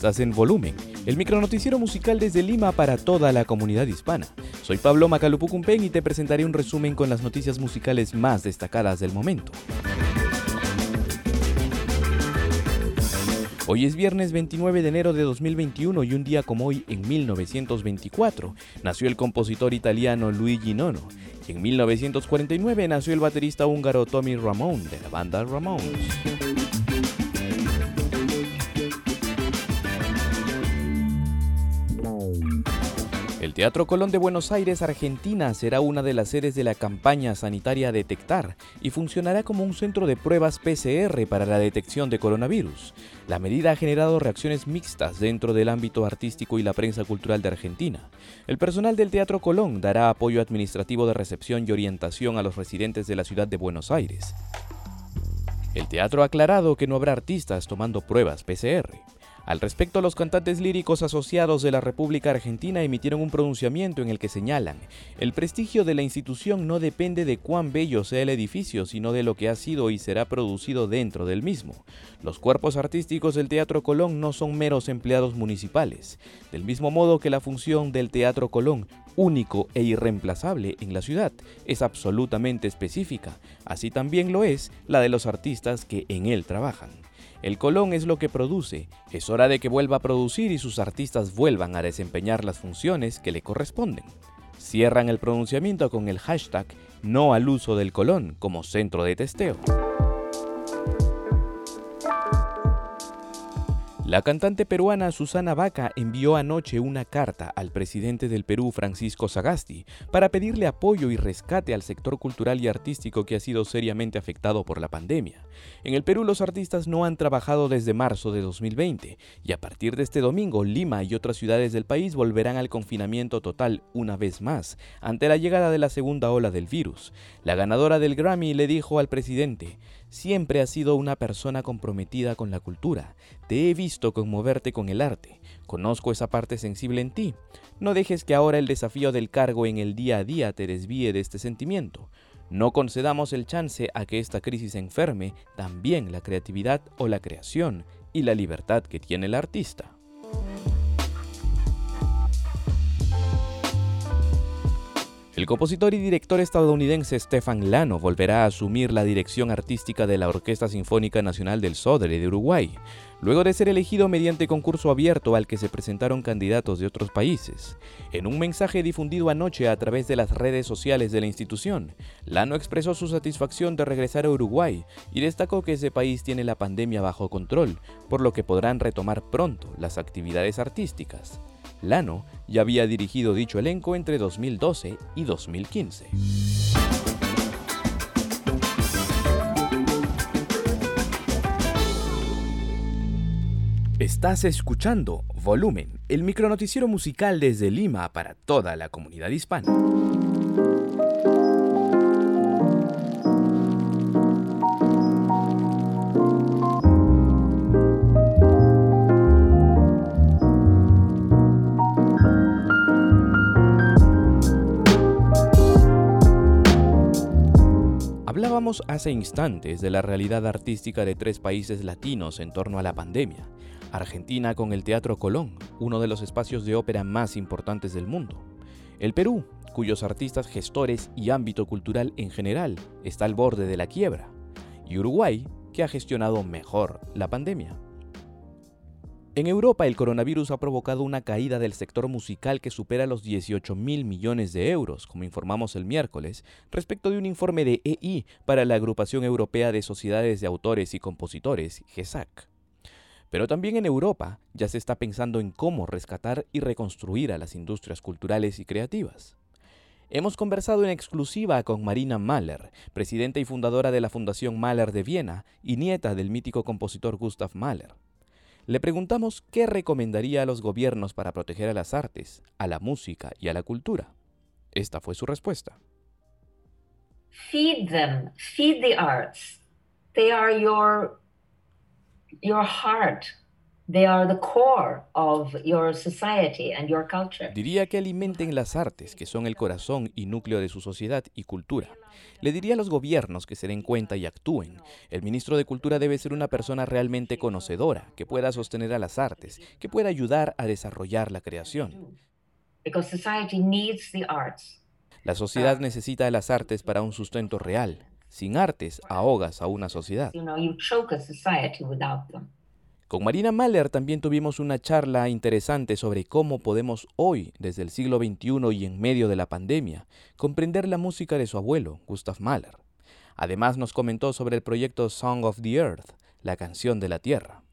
Estás en Volumen, el micronoticiero musical desde Lima para toda la comunidad hispana. Soy Pablo Macalupucumpen y te presentaré un resumen con las noticias musicales más destacadas del momento. Hoy es viernes 29 de enero de 2021 y un día como hoy, en 1924, nació el compositor italiano Luigi Nono. Y en 1949 nació el baterista húngaro Tommy Ramone de la banda Ramones. El Teatro Colón de Buenos Aires, Argentina, será una de las sedes de la campaña sanitaria Detectar y funcionará como un centro de pruebas PCR para la detección de coronavirus. La medida ha generado reacciones mixtas dentro del ámbito artístico y la prensa cultural de Argentina. El personal del Teatro Colón dará apoyo administrativo de recepción y orientación a los residentes de la ciudad de Buenos Aires. El teatro ha aclarado que no habrá artistas tomando pruebas PCR. Al respecto, los cantantes líricos asociados de la República Argentina emitieron un pronunciamiento en el que señalan, el prestigio de la institución no depende de cuán bello sea el edificio, sino de lo que ha sido y será producido dentro del mismo. Los cuerpos artísticos del Teatro Colón no son meros empleados municipales, del mismo modo que la función del Teatro Colón único e irreemplazable en la ciudad, es absolutamente específica, así también lo es la de los artistas que en él trabajan. El Colón es lo que produce, es hora de que vuelva a producir y sus artistas vuelvan a desempeñar las funciones que le corresponden. Cierran el pronunciamiento con el hashtag no al uso del Colón como centro de testeo. La cantante peruana Susana Vaca envió anoche una carta al presidente del Perú, Francisco Sagasti, para pedirle apoyo y rescate al sector cultural y artístico que ha sido seriamente afectado por la pandemia. En el Perú los artistas no han trabajado desde marzo de 2020 y a partir de este domingo Lima y otras ciudades del país volverán al confinamiento total una vez más ante la llegada de la segunda ola del virus. La ganadora del Grammy le dijo al presidente, Siempre has sido una persona comprometida con la cultura. Te he visto conmoverte con el arte. Conozco esa parte sensible en ti. No dejes que ahora el desafío del cargo en el día a día te desvíe de este sentimiento. No concedamos el chance a que esta crisis enferme también la creatividad o la creación y la libertad que tiene el artista. El compositor y director estadounidense Stefan Lano volverá a asumir la dirección artística de la Orquesta Sinfónica Nacional del Sodre de Uruguay, luego de ser elegido mediante concurso abierto al que se presentaron candidatos de otros países. En un mensaje difundido anoche a través de las redes sociales de la institución, Lano expresó su satisfacción de regresar a Uruguay y destacó que ese país tiene la pandemia bajo control, por lo que podrán retomar pronto las actividades artísticas. Lano ya había dirigido dicho elenco entre 2012 y 2015. Estás escuchando Volumen, el micronoticiero musical desde Lima para toda la comunidad hispana. Hablábamos hace instantes de la realidad artística de tres países latinos en torno a la pandemia. Argentina con el Teatro Colón, uno de los espacios de ópera más importantes del mundo. El Perú, cuyos artistas gestores y ámbito cultural en general está al borde de la quiebra. Y Uruguay, que ha gestionado mejor la pandemia. En Europa el coronavirus ha provocado una caída del sector musical que supera los 18 mil millones de euros, como informamos el miércoles, respecto de un informe de EI para la Agrupación Europea de Sociedades de Autores y Compositores, GESAC. Pero también en Europa ya se está pensando en cómo rescatar y reconstruir a las industrias culturales y creativas. Hemos conversado en exclusiva con Marina Mahler, presidenta y fundadora de la Fundación Mahler de Viena y nieta del mítico compositor Gustav Mahler. Le preguntamos qué recomendaría a los gobiernos para proteger a las artes, a la música y a la cultura. Esta fue su respuesta. Feed them, feed the arts. They are your your heart. Diría que alimenten las artes, que son el corazón y núcleo de su sociedad y cultura. Le diría a los gobiernos que se den cuenta y actúen. El ministro de Cultura debe ser una persona realmente conocedora, que pueda sostener a las artes, que pueda ayudar a desarrollar la creación. La sociedad necesita de las artes para un sustento real. Sin artes, ahogas a una sociedad. Con Marina Mahler también tuvimos una charla interesante sobre cómo podemos hoy, desde el siglo XXI y en medio de la pandemia, comprender la música de su abuelo, Gustav Mahler. Además nos comentó sobre el proyecto Song of the Earth, la canción de la tierra.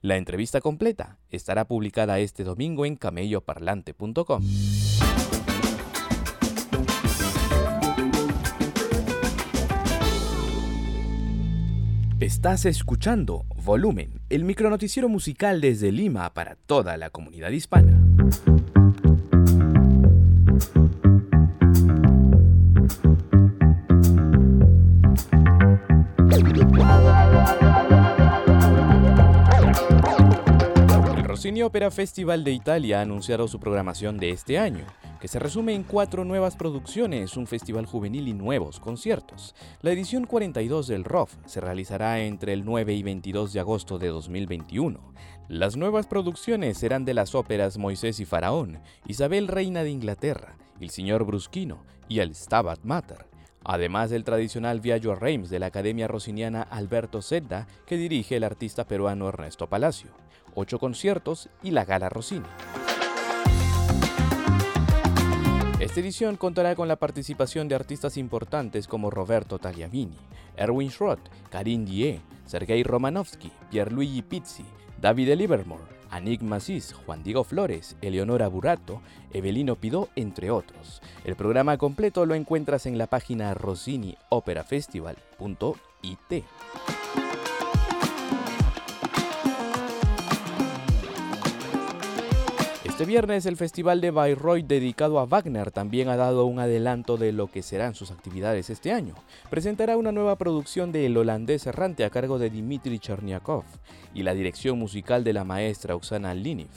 La entrevista completa estará publicada este domingo en camelloparlante.com. Estás escuchando Volumen, el micronoticiero musical desde Lima para toda la comunidad hispana. El Rossini Opera Festival de Italia ha anunciado su programación de este año que se resume en cuatro nuevas producciones, un festival juvenil y nuevos conciertos. La edición 42 del ROF se realizará entre el 9 y 22 de agosto de 2021. Las nuevas producciones serán de las óperas Moisés y Faraón, Isabel Reina de Inglaterra, El Señor Brusquino y El Stabat Mater, además del tradicional Viaggio a Reims de la Academia Rossiniana Alberto Zedda que dirige el artista peruano Ernesto Palacio, ocho conciertos y la Gala Rossini. Esta edición contará con la participación de artistas importantes como Roberto Tagliavini, Erwin Schrott, Karin Die, Sergei Romanovsky, Pierluigi Pizzi, David Livermore, Anik Masis, Juan Diego Flores, Eleonora Burato, Evelino Pidó, entre otros. El programa completo lo encuentras en la página rossiniOperaFestival.it. Este viernes el Festival de Bayreuth dedicado a Wagner también ha dado un adelanto de lo que serán sus actividades este año. Presentará una nueva producción de El holandés errante a cargo de Dmitry Cherniakov y la dirección musical de la maestra Oksana Liniv,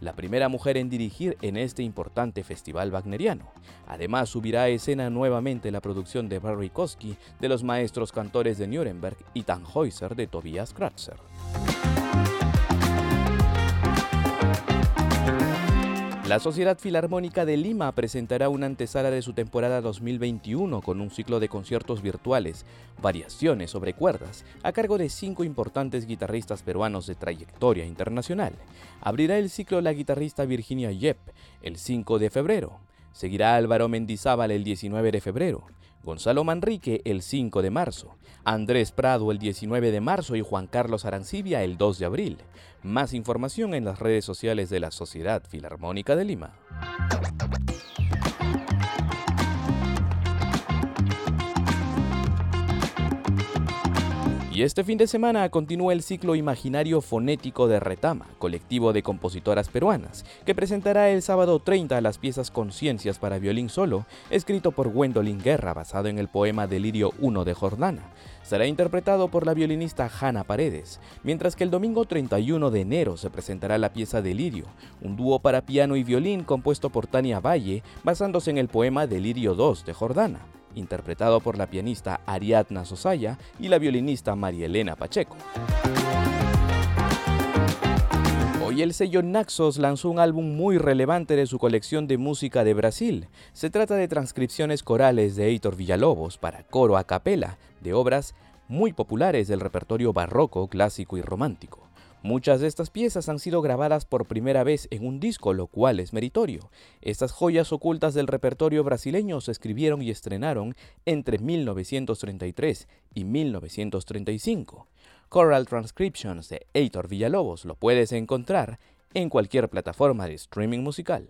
la primera mujer en dirigir en este importante festival wagneriano. Además subirá a escena nuevamente la producción de Barry Kosky de los maestros cantores de Nuremberg y Tannhäuser de Tobias Kratzer. La Sociedad Filarmónica de Lima presentará una antesala de su temporada 2021 con un ciclo de conciertos virtuales, variaciones sobre cuerdas, a cargo de cinco importantes guitarristas peruanos de trayectoria internacional. Abrirá el ciclo la guitarrista Virginia Yep el 5 de febrero. Seguirá Álvaro Mendizábal el 19 de febrero. Gonzalo Manrique el 5 de marzo, Andrés Prado el 19 de marzo y Juan Carlos Arancibia el 2 de abril. Más información en las redes sociales de la Sociedad Filarmónica de Lima. Y este fin de semana continúa el ciclo imaginario fonético de Retama, colectivo de compositoras peruanas, que presentará el sábado 30 las piezas Conciencias para violín solo, escrito por Gwendolyn Guerra, basado en el poema Delirio 1 de Jordana. Será interpretado por la violinista Hanna Paredes, mientras que el domingo 31 de enero se presentará la pieza Delirio, un dúo para piano y violín compuesto por Tania Valle, basándose en el poema Delirio 2 de Jordana interpretado por la pianista Ariadna Sosaya y la violinista María Elena Pacheco. Hoy el sello Naxos lanzó un álbum muy relevante de su colección de música de Brasil. Se trata de transcripciones corales de Heitor Villalobos para coro a capela de obras muy populares del repertorio barroco, clásico y romántico. Muchas de estas piezas han sido grabadas por primera vez en un disco, lo cual es meritorio. Estas joyas ocultas del repertorio brasileño se escribieron y estrenaron entre 1933 y 1935. Choral Transcriptions de Heitor Villalobos lo puedes encontrar en cualquier plataforma de streaming musical.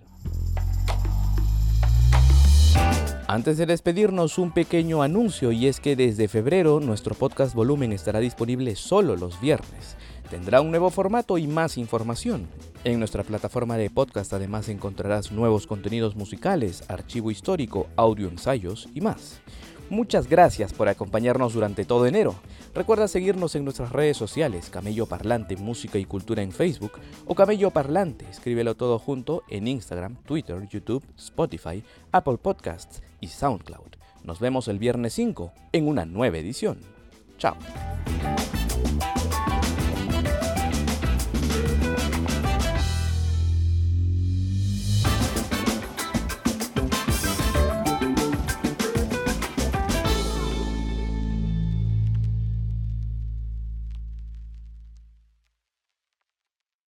Antes de despedirnos, un pequeño anuncio y es que desde febrero nuestro podcast volumen estará disponible solo los viernes. Tendrá un nuevo formato y más información. En nuestra plataforma de podcast además encontrarás nuevos contenidos musicales, archivo histórico, audio ensayos y más. Muchas gracias por acompañarnos durante todo enero. Recuerda seguirnos en nuestras redes sociales, Camello Parlante Música y Cultura en Facebook o Camello Parlante, escríbelo todo junto en Instagram, Twitter, YouTube, Spotify, Apple Podcasts y SoundCloud. Nos vemos el viernes 5 en una nueva edición. Chao.